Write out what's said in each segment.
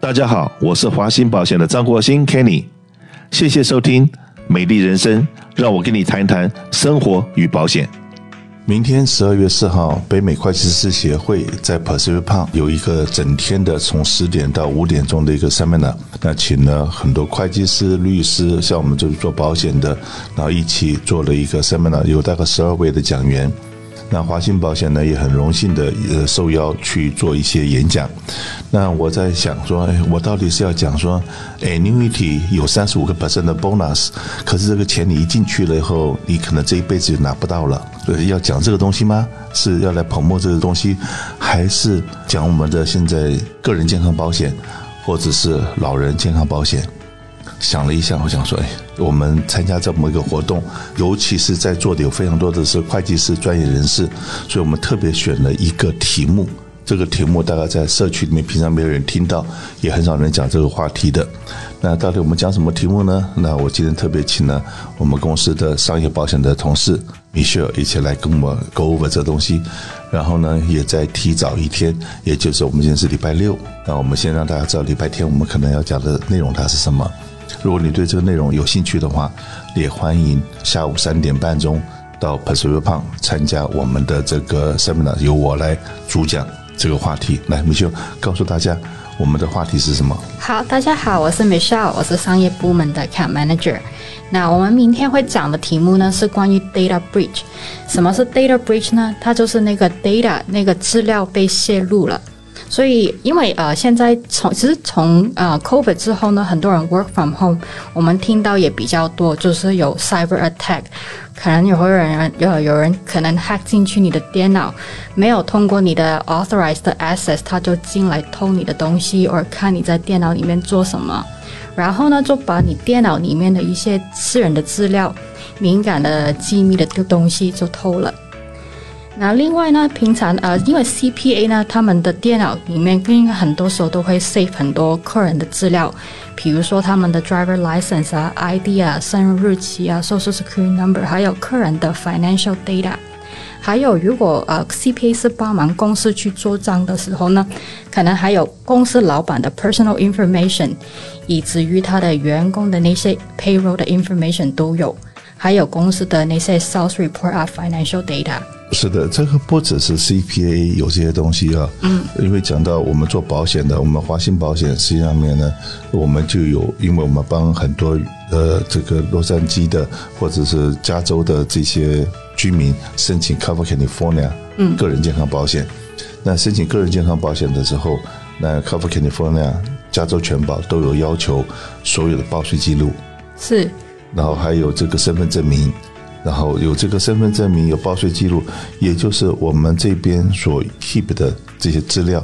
大家好，我是华兴保险的张国兴 Kenny，谢谢收听《美丽人生》，让我跟你谈一谈生活与保险。明天十二月四号，北美会计师协会在 Pacific Park 有一个整天的从十点到五点钟的一个 seminar，那请了很多会计师、律师，像我们就是做保险的，然后一起做了一个 seminar，有大概十二位的讲员。那华兴保险呢也很荣幸的呃受邀去做一些演讲。那我在想说，哎，我到底是要讲说，annuity 有三十五个 percent 的 bonus，可是这个钱你一进去了以后，你可能这一辈子就拿不到了。所以要讲这个东西吗？是要来捧墨这个东西，还是讲我们的现在个人健康保险，或者是老人健康保险？想了一下，我想说，哎，我们参加这么一个活动，尤其是在座的有非常多的是会计师专业人士，所以我们特别选了一个题目。这个题目大概在社区里面平常没有人听到，也很少人讲这个话题的。那到底我们讲什么题目呢？那我今天特别请了我们公司的商业保险的同事 Michelle 一起来跟我 go over 这东西。然后呢，也在提早一天，也就是我们今天是礼拜六。那我们先让大家知道礼拜天我们可能要讲的内容它是什么。如果你对这个内容有兴趣的话，也欢迎下午三点半钟到 Pacific Park 参加我们的这个 seminar，由我来主讲这个话题。来米秀告诉大家我们的话题是什么？好，大家好，我是 Michelle，我是商业部门的 cat Manager。那我们明天会讲的题目呢是关于 Data Breach。什么是 Data Breach 呢？它就是那个 data 那个资料被泄露了。所以，因为呃，现在从其实从呃 COVID 之后呢，很多人 work from home，我们听到也比较多，就是有 cyber attack，可能有会有人有有人可能 hack 进去你的电脑，没有通过你的 authorized access，他就进来偷你的东西，或看你在电脑里面做什么，然后呢，就把你电脑里面的一些私人的资料、敏感的机密的东西就偷了。那另外呢，平常呃，因为 CPA 呢，他们的电脑里面跟很多时候都会 save 很多客人的资料，比如说他们的 driver license 啊、ID 啊、生日日期啊、social security number，还有客人的 financial data。还有，如果呃 CPA 是帮忙公司去做账的时候呢，可能还有公司老板的 personal information，以至于他的员工的那些 payroll 的 information 都有，还有公司的那些 sales report 啊、financial data。是的，这个不只是 CPA 有这些东西啊，嗯，因为讲到我们做保险的，我们华信保险实际上面呢，我们就有，因为我们帮很多呃这个洛杉矶的或者是加州的这些居民申请 Cover California 嗯。个人健康保险，那申请个人健康保险的时候，那 Cover California 加州全保都有要求所有的报税记录。是，然后还有这个身份证明。然后有这个身份证明，有报税记录，也就是我们这边所 keep 的这些资料，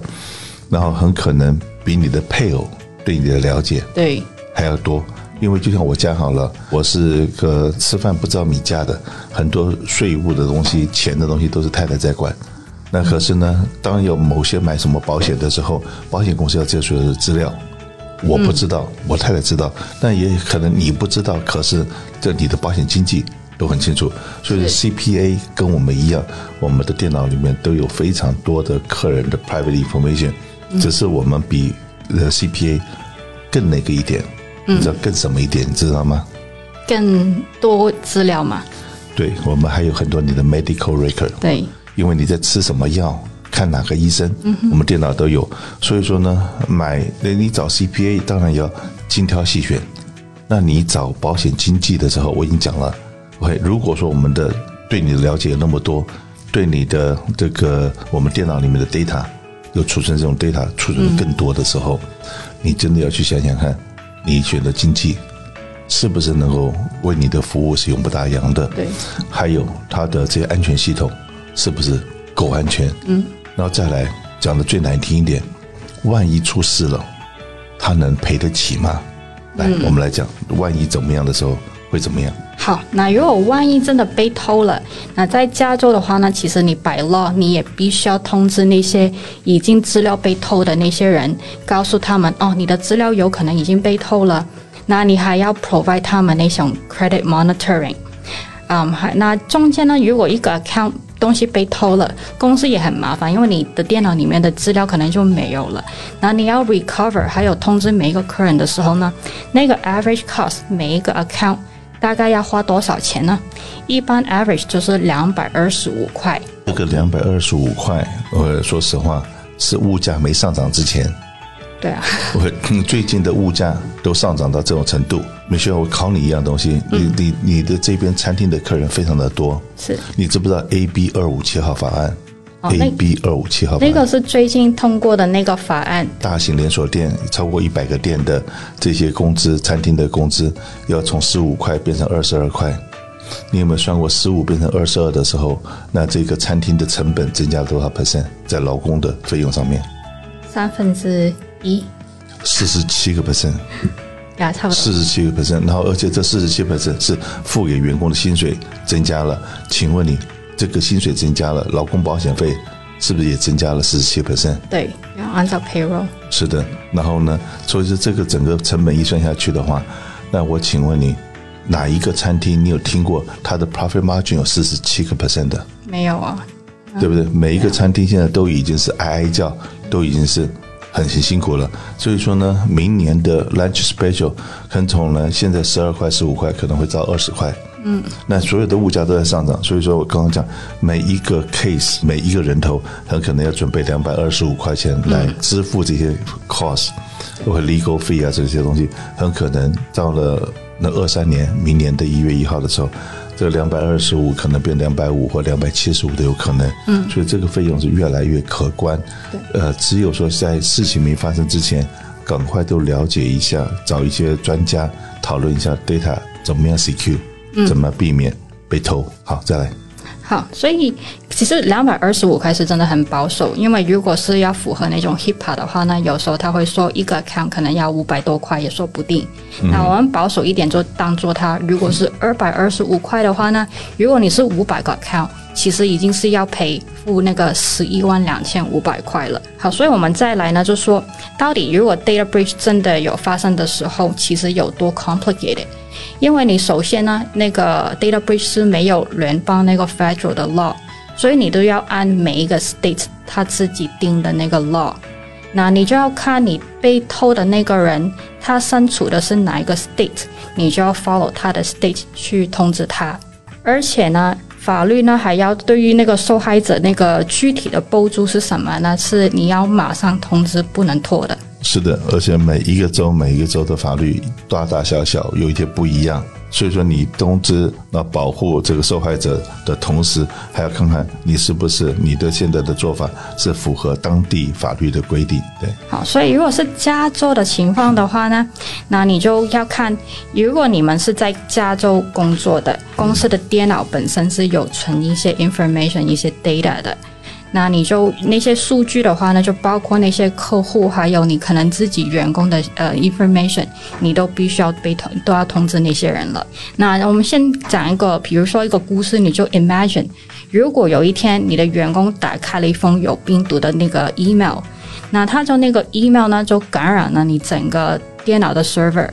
然后很可能比你的配偶对你的了解对还要多，因为就像我家好了，我是个吃饭不知道米价的，很多税务的东西、钱的东西都是太太在管。那可是呢，当有某些买什么保险的时候，保险公司要接所有的资料，我不知道，我太太知道，但也可能你不知道，可是这你的保险经纪。都很清楚，所以 CPA 跟我们一样，我们的电脑里面都有非常多的客人的 private information，只是我们比呃 CPA 更那个一点，你知道更什么一点，你知道吗？更多资料嘛？对，我们还有很多你的 medical record，对，因为你在吃什么药，看哪个医生，我们电脑都有，所以说呢，买那你找 CPA 当然要精挑细选，那你找保险经纪的时候，我已经讲了。OK，如果说我们的对你的了解有那么多，对你的这个我们电脑里面的 data 又储存这种 data 储存的更多的时候，你真的要去想想看，你选择经纪是不是能够为你的服务是永不打烊的？对。还有它的这些安全系统是不是够安全？嗯。然后再来讲的最难听一点，万一出事了，他能赔得起吗？来，我们来讲，万一怎么样的时候会怎么样？好，那如果万一真的被偷了，那在加州的话呢，其实你摆 law，你也必须要通知那些已经资料被偷的那些人，告诉他们哦，你的资料有可能已经被偷了。那你还要 provide 他们那种 credit monitoring。嗯，还那中间呢，如果一个 account 东西被偷了，公司也很麻烦，因为你的电脑里面的资料可能就没有了。然后你要 recover，还有通知每一个客人的时候呢，那个 average cost 每一个 account 大概要花多少钱呢？一般 average 就是两百二十五块。这个两百二十五块，呃说实话是物价没上涨之前。对啊，我最近的物价都上涨到这种程度，没需要我考你一样东西。你你你的这边餐厅的客人非常的多，是你知不知道 A B 二五七号法案？A B 二五七号那个是最近通过的那个法案。大型连锁店超过一百个店的这些工资，餐厅的工资要从十五块变成二十二块。你有没有算过十五变成二十二的时候，那这个餐厅的成本增加多少 percent 在劳工的费用上面？三分之。一四十七个 percent，呀，差不多四十七个 percent，然后而且这四十七 percent 是付给员工的薪水增加了，请问你这个薪水增加了，劳工保险费是不是也增加了四十七 percent？对，要按照 payroll。是的，然后呢，所以说这个整个成本一算下去的话，那我请问你，哪一个餐厅你有听过它的 profit margin 有四十七个 percent 的？没有啊，对不对？每一个餐厅现在都已经是哀哀叫，都已经是。很辛辛苦了，所以说呢，明年的 lunch special 可能从呢现在十二块十五块可能会到二十块，嗯，那所有的物价都在上涨，所以说我刚刚讲每一个 case 每一个人头很可能要准备两百二十五块钱来支付这些 cost 或 legal fee 啊这些东西，很可能到了那二三年明年的一月一号的时候。这两百二十五可能变两百五或两百七十五都有可能，嗯，所以这个费用是越来越可观。对，呃，只有说在事情没发生之前，赶快都了解一下，找一些专家讨论一下 data 怎么样 secure，怎么避免被偷。好，再来。好，所以其实两百二十五块是真的很保守，因为如果是要符合那种 HIPAA 的话，呢有时候他会说一个 account 可能要五百多块也说不定。那我们保守一点，就当做它如果是二百二十五块的话呢，如果你是五百个 account，其实已经是要赔付那个十一万两千五百块了。好，所以我们再来呢，就说到底如果 data breach 真的有发生的时候，其实有多 complicated。因为你首先呢，那个 data breach 是没有联邦那个 federal 的 law，所以你都要按每一个 state 他自己定的那个 law，那你就要看你被偷的那个人他身处的是哪一个 state，你就要 follow 他的 state 去通知他，而且呢，法律呢还要对于那个受害者那个具体的补助是什么呢？是你要马上通知，不能拖的。是的，而且每一个州每一个州的法律大大小小有一些不一样，所以说你通知那保护这个受害者的同时，还要看看你是不是你的现在的做法是符合当地法律的规定。对，好，所以如果是加州的情况的话呢，那你就要看，如果你们是在加州工作的公司的电脑本身是有存一些 information 一些 data 的。那你就那些数据的话呢，就包括那些客户，还有你可能自己员工的呃 information，你都必须要被通都要通知那些人了。那我们先讲一个，比如说一个故事，你就 imagine，如果有一天你的员工打开了一封有病毒的那个 email，那他就那个 email 呢就感染了你整个电脑的 server，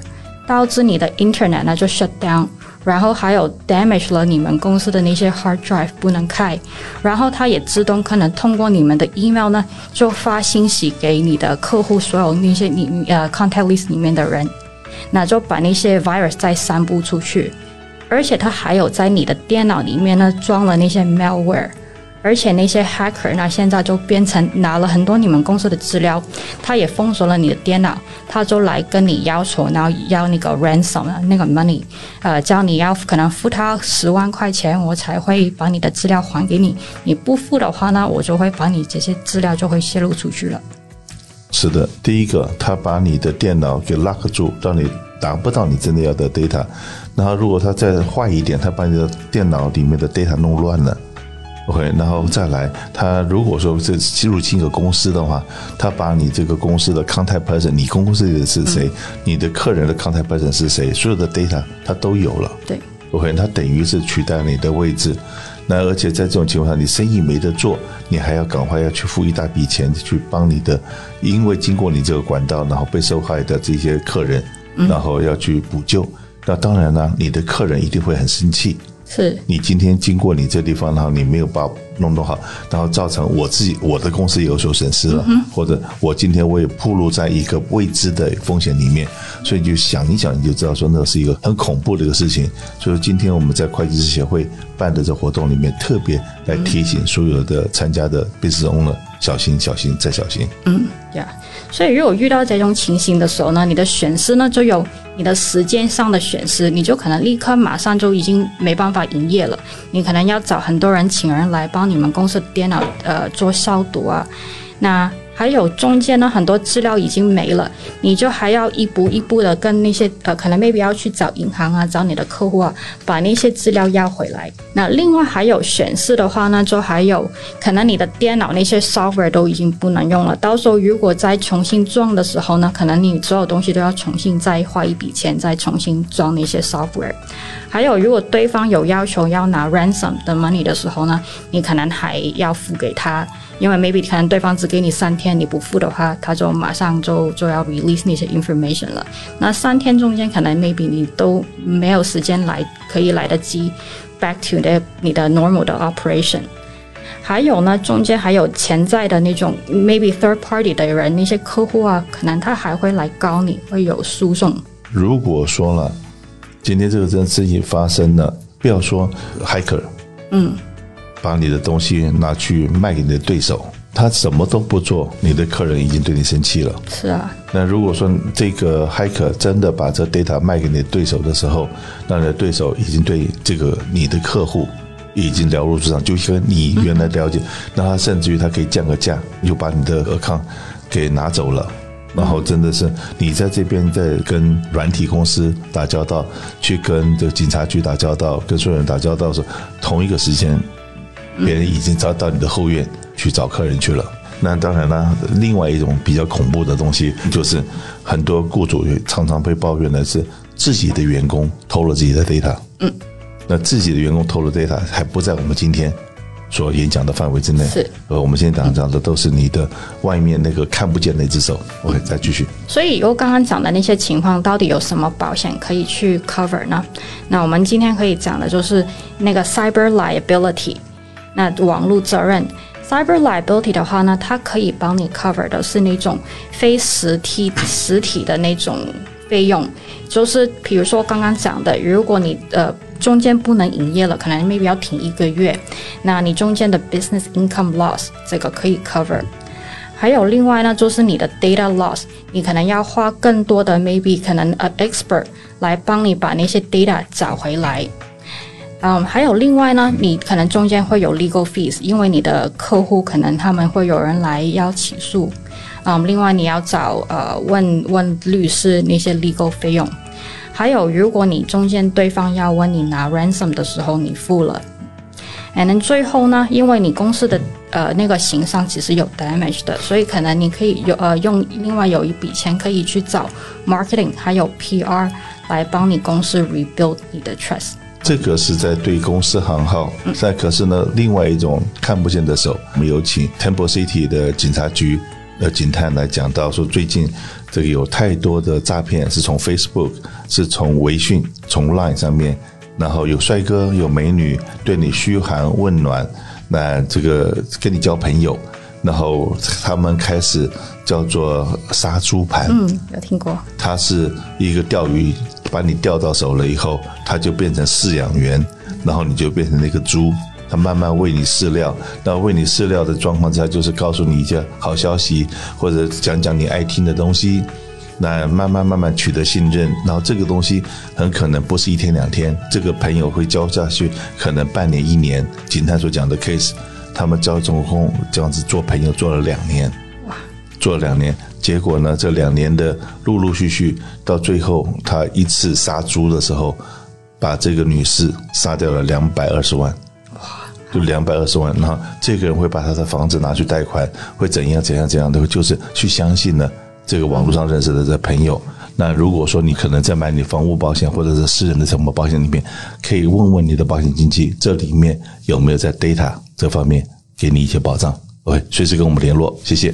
导致你的 internet 呢就 shut down。然后还有 damage 了你们公司的那些 hard drive 不能开，然后它也自动可能通过你们的 email 呢，就发信息给你的客户所有那些你呃 contact list 里面的人，那就把那些 virus 再散布出去，而且它还有在你的电脑里面呢装了那些 malware。而且那些 hacker 呢，现在就变成拿了很多你们公司的资料，他也封锁了你的电脑，他就来跟你要求，然后要那个 ransom 那个 money，呃，叫你要可能付他十万块钱，我才会把你的资料还给你。你不付的话呢，我就会把你这些资料就会泄露出去了。是的，第一个，他把你的电脑给 lock 住，让你达不到你真的要的 data。然后如果他再坏一点，他把你的电脑里面的 data 弄乱了。OK，然后再来，他如果说这入进一个公司的话，他把你这个公司的 contact person，你公司里的是谁，你的客人的 contact person 是谁，所有的 data 他都有了。对，OK，他等于是取代你的位置。那而且在这种情况下，你生意没得做，你还要赶快要去付一大笔钱去帮你的，因为经过你这个管道，然后被受害的这些客人，然后要去补救。那当然呢，你的客人一定会很生气。是你今天经过你这地方，然后你没有把弄弄好，然后造成我自己我的公司有所损失了，或者我今天我也暴露在一个未知的风险里面，所以就想一想，你就知道说那是一个很恐怖的一个事情。所以今天我们在会计师协会办的这活动里面，特别来提醒所有的参加的 business owner 小心、小心再小心。嗯，呀，所以如果遇到这种情形的时候呢，你的损失呢就有你的时间上的损失，你就可能立刻马上就已经没办法营业了。你可能要找很多人请人来帮你们公司电脑呃做消毒啊，那。还有中间呢，很多资料已经没了，你就还要一步一步的跟那些呃，可能 maybe 要去找银行啊，找你的客户啊，把那些资料要回来。那另外还有显示的话呢，就还有可能你的电脑那些 software 都已经不能用了，到时候如果再重新装的时候呢，可能你所有东西都要重新再花一笔钱，再重新装那些 software。还有，如果对方有要求要拿 ransom 的 money 的时候呢，你可能还要付给他。因为 maybe 可能对方只给你三天，你不付的话，他就马上就就要 release 那些 information 了。那三天中间可能 maybe 你都没有时间来，可以来得及 back to 的你的 normal 的 operation。还有呢，中间还有潜在的那种 maybe third party 的人，那些客户啊，可能他还会来告你，会有诉讼。如果说了，今天这个件事情发生了，不要说 hacker，嗯。把你的东西拿去卖给你的对手，他什么都不做，你的客人已经对你生气了。是啊。那如果说这个 hacker 真的把这 data 卖给你的对手的时候，那你的对手已经对这个你的客户已经了如指掌，就跟你原来了解，那他甚至于他可以降个价，又把你的 account 给拿走了。然后真的是你在这边在跟软体公司打交道，去跟这个警察局打交道，跟所有人打交道的时候，同一个时间。别人已经找到你的后院去找客人去了。那当然了，另外一种比较恐怖的东西，就是很多雇主常常被抱怨的是自己的员工偷了自己的 data。嗯，那自己的员工偷了 data 还不在我们今天所演讲的范围之内。是，呃，我们现在讲讲的都是你的外面那个看不见那只手。OK，再继续。所以，我刚刚讲的那些情况，到底有什么保险可以去 cover 呢？那我们今天可以讲的就是那个 cyber liability。那网络责任，cyber liability 的话呢，它可以帮你 cover 的是那种非实体实体的那种费用，就是比如说刚刚讲的，如果你呃中间不能营业了，可能 maybe 要停一个月，那你中间的 business income loss 这个可以 cover。还有另外呢，就是你的 data loss，你可能要花更多的 maybe 可能呃 expert 来帮你把那些 data 找回来。嗯，还有另外呢，你可能中间会有 legal fees，因为你的客户可能他们会有人来要起诉，嗯，另外你要找呃问问律师那些 legal 费用，还有如果你中间对方要问你拿 ransom 的时候你付了，and 最后呢，因为你公司的呃那个形象其实有 damage 的，所以可能你可以有呃用另外有一笔钱可以去找 marketing 还有 PR 来帮你公司 rebuild 你的 trust。这个是在对公司行号，在可是呢，另外一种看不见的手，我们有请 Temple City 的警察局的警探来讲到说，最近这个有太多的诈骗是从 Facebook，是从微信，从 Line 上面，然后有帅哥有美女对你嘘寒问暖，那这个跟你交朋友，然后他们开始叫做杀猪盘，嗯，有听过，它是一个钓鱼。把你钓到手了以后，他就变成饲养员，然后你就变成那个猪，他慢慢喂你饲料。那喂你饲料的状况下，就是告诉你一些好消息，或者讲讲你爱听的东西。那慢慢慢慢取得信任，然后这个东西很可能不是一天两天，这个朋友会交下去，可能半年一年。警探所讲的 case，他们交总共这样子做朋友做了两年，做了两年。结果呢？这两年的陆陆续续，到最后他一次杀猪的时候，把这个女士杀掉了两百二十万。哇！就两百二十万，然后这个人会把他的房子拿去贷款，会怎样怎样怎样的，就是去相信呢这个网络上认识的这朋友。那如果说你可能在买你房屋保险或者是私人的什么保险里面，可以问问你的保险经纪，这里面有没有在 data 这方面给你一些保障？OK，随时跟我们联络，谢谢。